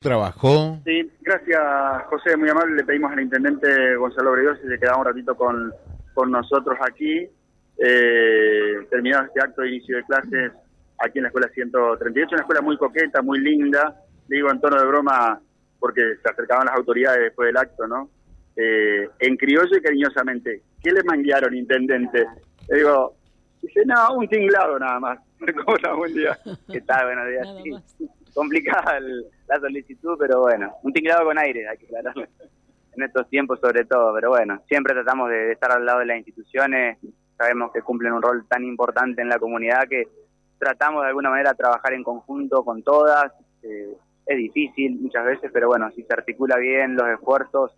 trabajó. Sí, gracias José, muy amable. Le pedimos al intendente Gonzalo Bredos si se quedaba un ratito con, con nosotros aquí. Eh, terminado este acto de inicio de clases aquí en la escuela 138, una escuela muy coqueta, muy linda. Digo en tono de broma porque se acercaban las autoridades después del acto, ¿no? Eh, en criollo y cariñosamente, ¿qué le manguearon, intendente? Le digo, dice, no, un tinglado nada más. ¿Cómo está? Buen día. ¿Qué tal? Buenos días. Complicada el, la solicitud, pero bueno, un tinglado con aire, hay que aclararlo. En estos tiempos sobre todo, pero bueno, siempre tratamos de, estar al lado de las instituciones, sabemos que cumplen un rol tan importante en la comunidad que tratamos de alguna manera trabajar en conjunto con todas. Eh, es difícil muchas veces, pero bueno, si se articula bien los esfuerzos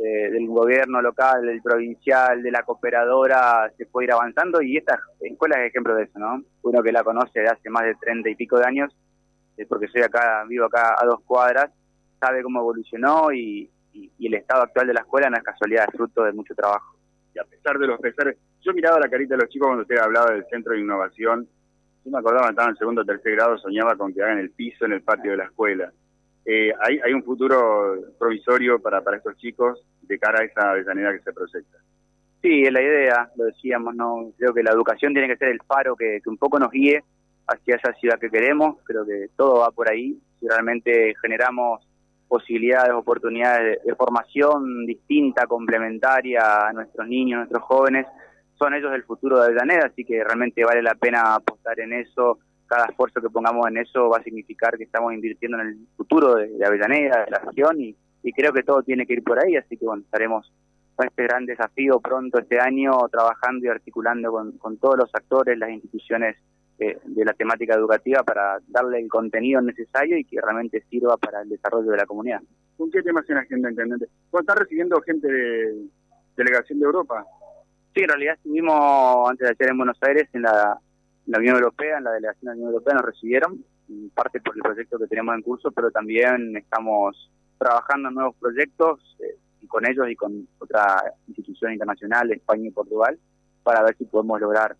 del gobierno local, del provincial, de la cooperadora, se puede ir avanzando y esta escuela es ejemplo de eso, ¿no? Uno que la conoce de hace más de treinta y pico de años porque soy acá, vivo acá a dos cuadras, sabe cómo evolucionó y, el estado actual de la escuela no es casualidad, es fruto de mucho trabajo. Y a pesar de los pesares, yo miraba la carita de los chicos cuando usted hablaba del centro de innovación, yo me acordaba que estaba en segundo o tercer grado, soñaba con que hagan el piso en el patio de la escuela. Eh, hay, hay un futuro provisorio para, para estos chicos de cara a esa Avellaneda que se proyecta. Sí, es la idea, lo decíamos, no creo que la educación tiene que ser el faro que, que un poco nos guíe hacia esa ciudad que queremos. Creo que todo va por ahí. Si realmente generamos posibilidades, oportunidades de, formación distinta, complementaria a nuestros niños, a nuestros jóvenes, son ellos el futuro de Avellaneda, así que realmente vale la pena apostar en eso. Cada esfuerzo que pongamos en eso va a significar que estamos invirtiendo en el futuro de, Avellaneda, de la región, y, creo que todo tiene que ir por ahí, así que bueno, estaremos con este gran desafío pronto este año, trabajando y articulando con, con todos los actores, las instituciones de la temática educativa para darle el contenido necesario y que realmente sirva para el desarrollo de la comunidad. ¿Con qué temas en agenda, intendente? ¿Está recibiendo gente de delegación de Europa? Sí, en realidad estuvimos antes de ayer en Buenos Aires en la, Unión Europea, en la delegación de la Unión Europea nos recibieron, en parte por el proyecto que tenemos en curso, pero también estamos trabajando en nuevos proyectos eh, con ellos y con otra institución internacional, España y Portugal, para ver si podemos lograr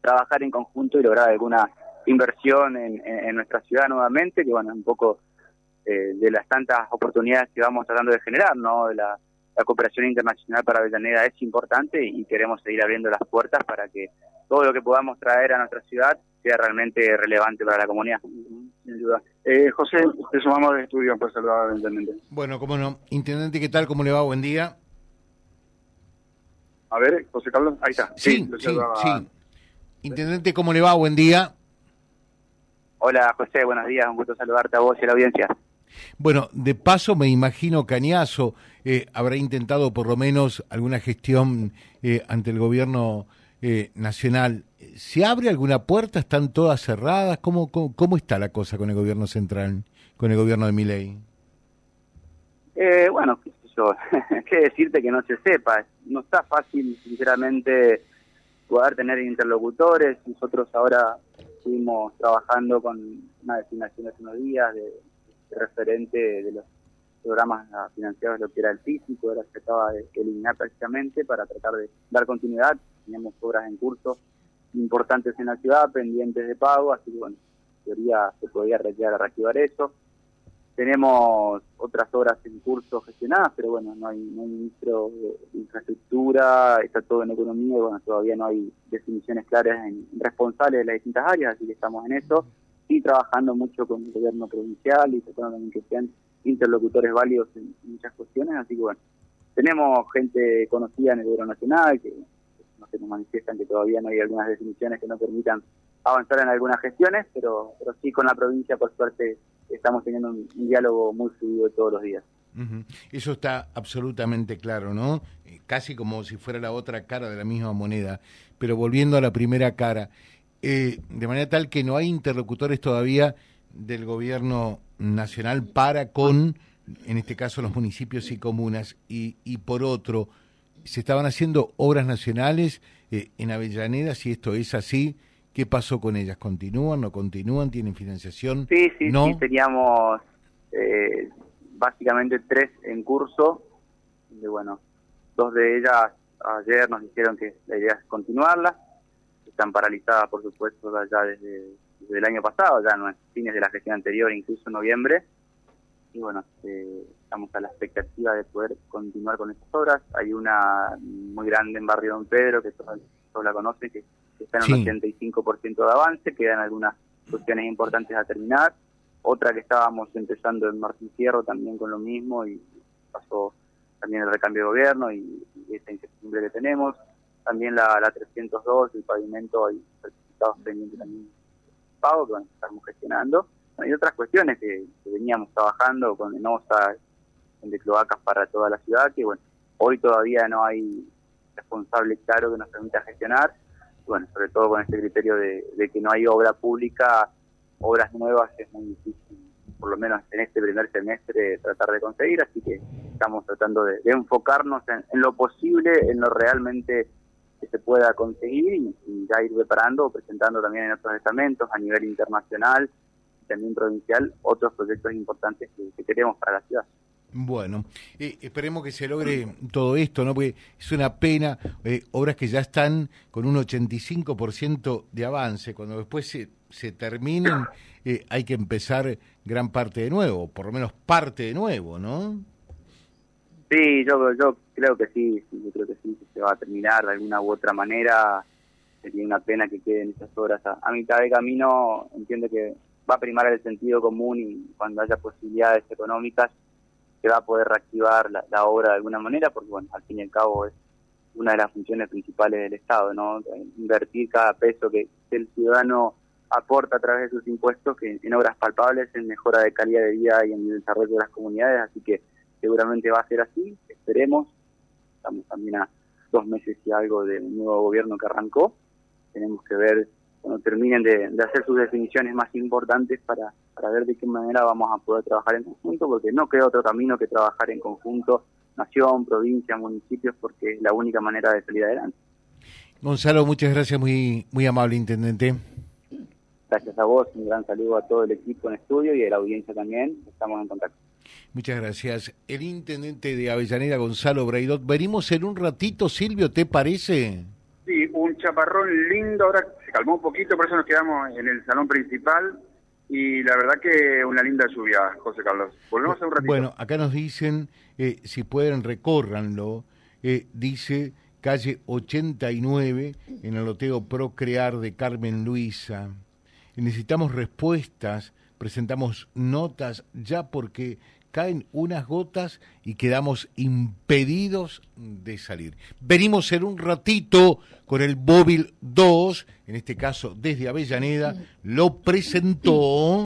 trabajar en conjunto y lograr alguna inversión en, nuestra ciudad nuevamente, que bueno, un poco eh, de las tantas oportunidades que vamos tratando de generar, ¿no? La, cooperación internacional para Avellaneda es importante y queremos seguir abriendo las puertas para que todo lo que podamos traer a nuestra ciudad sea realmente relevante para la comunidad. Sin duda. Eh, José, te sumamos de estudio para saludar al intendente. Bueno, cómo no. Intendente, ¿qué tal? ¿Cómo le va? Buen día. A ver, José Carlos, ahí está. Sí, sí, sí. Intendente, ¿cómo le va? Buen día. Hola José, buenos días, un gusto saludarte a vos y a la audiencia. Bueno, de paso me imagino Cañazo eh, habrá intentado por lo menos alguna gestión eh, ante el gobierno eh, nacional. ¿Se abre alguna puerta? ¿Están todas cerradas? ¿Cómo, cómo, está la cosa con el gobierno central, con el gobierno de Miley? Eh, bueno, qué, yo, qué decirte que no se sepa. No está fácil, sinceramente, poder tener interlocutores. Nosotros ahora estuvimos trabajando con una designación hace unos días de, referente de los programas financiados lo que era el físico, ahora se acaba de eliminar prácticamente para tratar de dar continuidad. Teníamos obras en curso importantes en la ciudad, pendientes de pago, así que bueno, en teoría se podía reactivar eso. Tenemos otras obras en curso gestionadas, pero bueno, no hay, no hay ministro de infraestructura, está todo en economía y bueno, todavía no hay definiciones claras en, responsables de las distintas áreas, así que estamos en eso. Y trabajando mucho con el gobierno provincial y tratando también que sean interlocutores válidos en, muchas cuestiones, así que bueno, tenemos gente conocida en el gobierno nacional que no se nos manifiestan que todavía no hay algunas definiciones que no permitan avanzar en algunas gestiones, pero, pero sí con la provincia por suerte estamos teniendo un, diálogo muy fluido todos los días. Eso está absolutamente claro, ¿no? Eh, casi como si fuera la otra cara de la misma moneda. Pero volviendo a la primera cara, eh, de manera tal que no hay interlocutores todavía del gobierno nacional para con, en este caso, los municipios y comunas. Y, y por otro, se estaban haciendo obras nacionales eh, en Avellaneda, si esto es así, ¿Qué pasó con ellas? ¿Continúan? ¿No continúan? ¿Tienen financiación? Sí, sí, sí, teníamos eh, básicamente tres en curso. Y bueno, dos de ellas ayer nos dijeron que la idea es continuarlas. Están paralizadas, por supuesto, ya desde, el año pasado, ya no es fines de la gestión anterior, incluso en noviembre. y bueno, eh, estamos a la expectativa de poder continuar con estas obras. Hay una muy grande en Barrio Don Pedro, que todos, la conocen, que, está en un 85% de avance, quedan algunas cuestiones importantes a terminar. Otra que estábamos empezando en Martín Fierro también con lo mismo y pasó también el recambio de gobierno y, esta incertidumbre que tenemos. También la, la 302, el pavimento, hay certificados pendientes también pago que estamos gestionando. Hay otras cuestiones que, veníamos trabajando con ENOSA, de cloacas para toda la ciudad, que bueno, hoy todavía no hay responsable claro que nos permita gestionar. Bueno, sobre todo con este criterio de, que no hay obra pública, obras nuevas es muy difícil, por lo menos en este primer semestre, tratar de conseguir, así que estamos tratando de, enfocarnos en, lo posible, en lo realmente que se pueda conseguir y, ya ir preparando, presentando también en otros estamentos a nivel internacional y también provincial otros proyectos importantes que, queremos para la ciudad. Bueno, eh, esperemos que se logre todo esto, ¿no? Porque es una pena, eh, obras que ya están con un 85% de avance, cuando después se, se terminen eh, hay que empezar gran parte de nuevo, por lo menos parte de nuevo, ¿no? Sí, yo, yo creo que sí, yo creo que sí, que se va a terminar de alguna u otra manera. Sería una pena que queden esas horas a, mitad de camino. Entiendo que va a primar el sentido común y cuando haya posibilidades económicas se va a poder reactivar la, obra de alguna manera, porque bueno, al fin y al cabo es una de las funciones principales del Estado, ¿no? Invertir cada peso que el ciudadano aporta a través de sus impuestos que en obras palpables, en mejora de calidad de vida y en el desarrollo de las comunidades, así que seguramente va a ser así, esperemos. Estamos también a dos meses y algo del nuevo gobierno que arrancó. Tenemos que ver cuando terminen de, hacer sus definiciones más importantes para, para ver de qué manera vamos a poder trabajar en conjunto, porque no queda otro camino que trabajar en conjunto, nación, provincia, municipios, porque es la única manera de salir adelante. Gonzalo, muchas gracias, muy, muy amable intendente. Gracias a vos, un gran saludo a todo el equipo en estudio y a la audiencia también. Estamos en contacto. Muchas gracias. El intendente de Avellaneda, Gonzalo Braidot. Venimos en un ratito, Silvio, ¿te parece? Sí, un chaparrón lindo. Ahora se calmó un poquito, por eso nos quedamos en el salón principal. Y la verdad que una linda lluvia, José Carlos. Volvemos a un ratito. Bueno, acá nos dicen, eh, si pueden, recórranlo. Eh, dice calle 89 en el loteo Procrear de Carmen Luisa. Necesitamos respuestas, presentamos notas ya porque caen unas gotas y quedamos impedidos de salir. Venimos en un ratito con el móvil 2, en este caso desde Avellaneda, lo presentó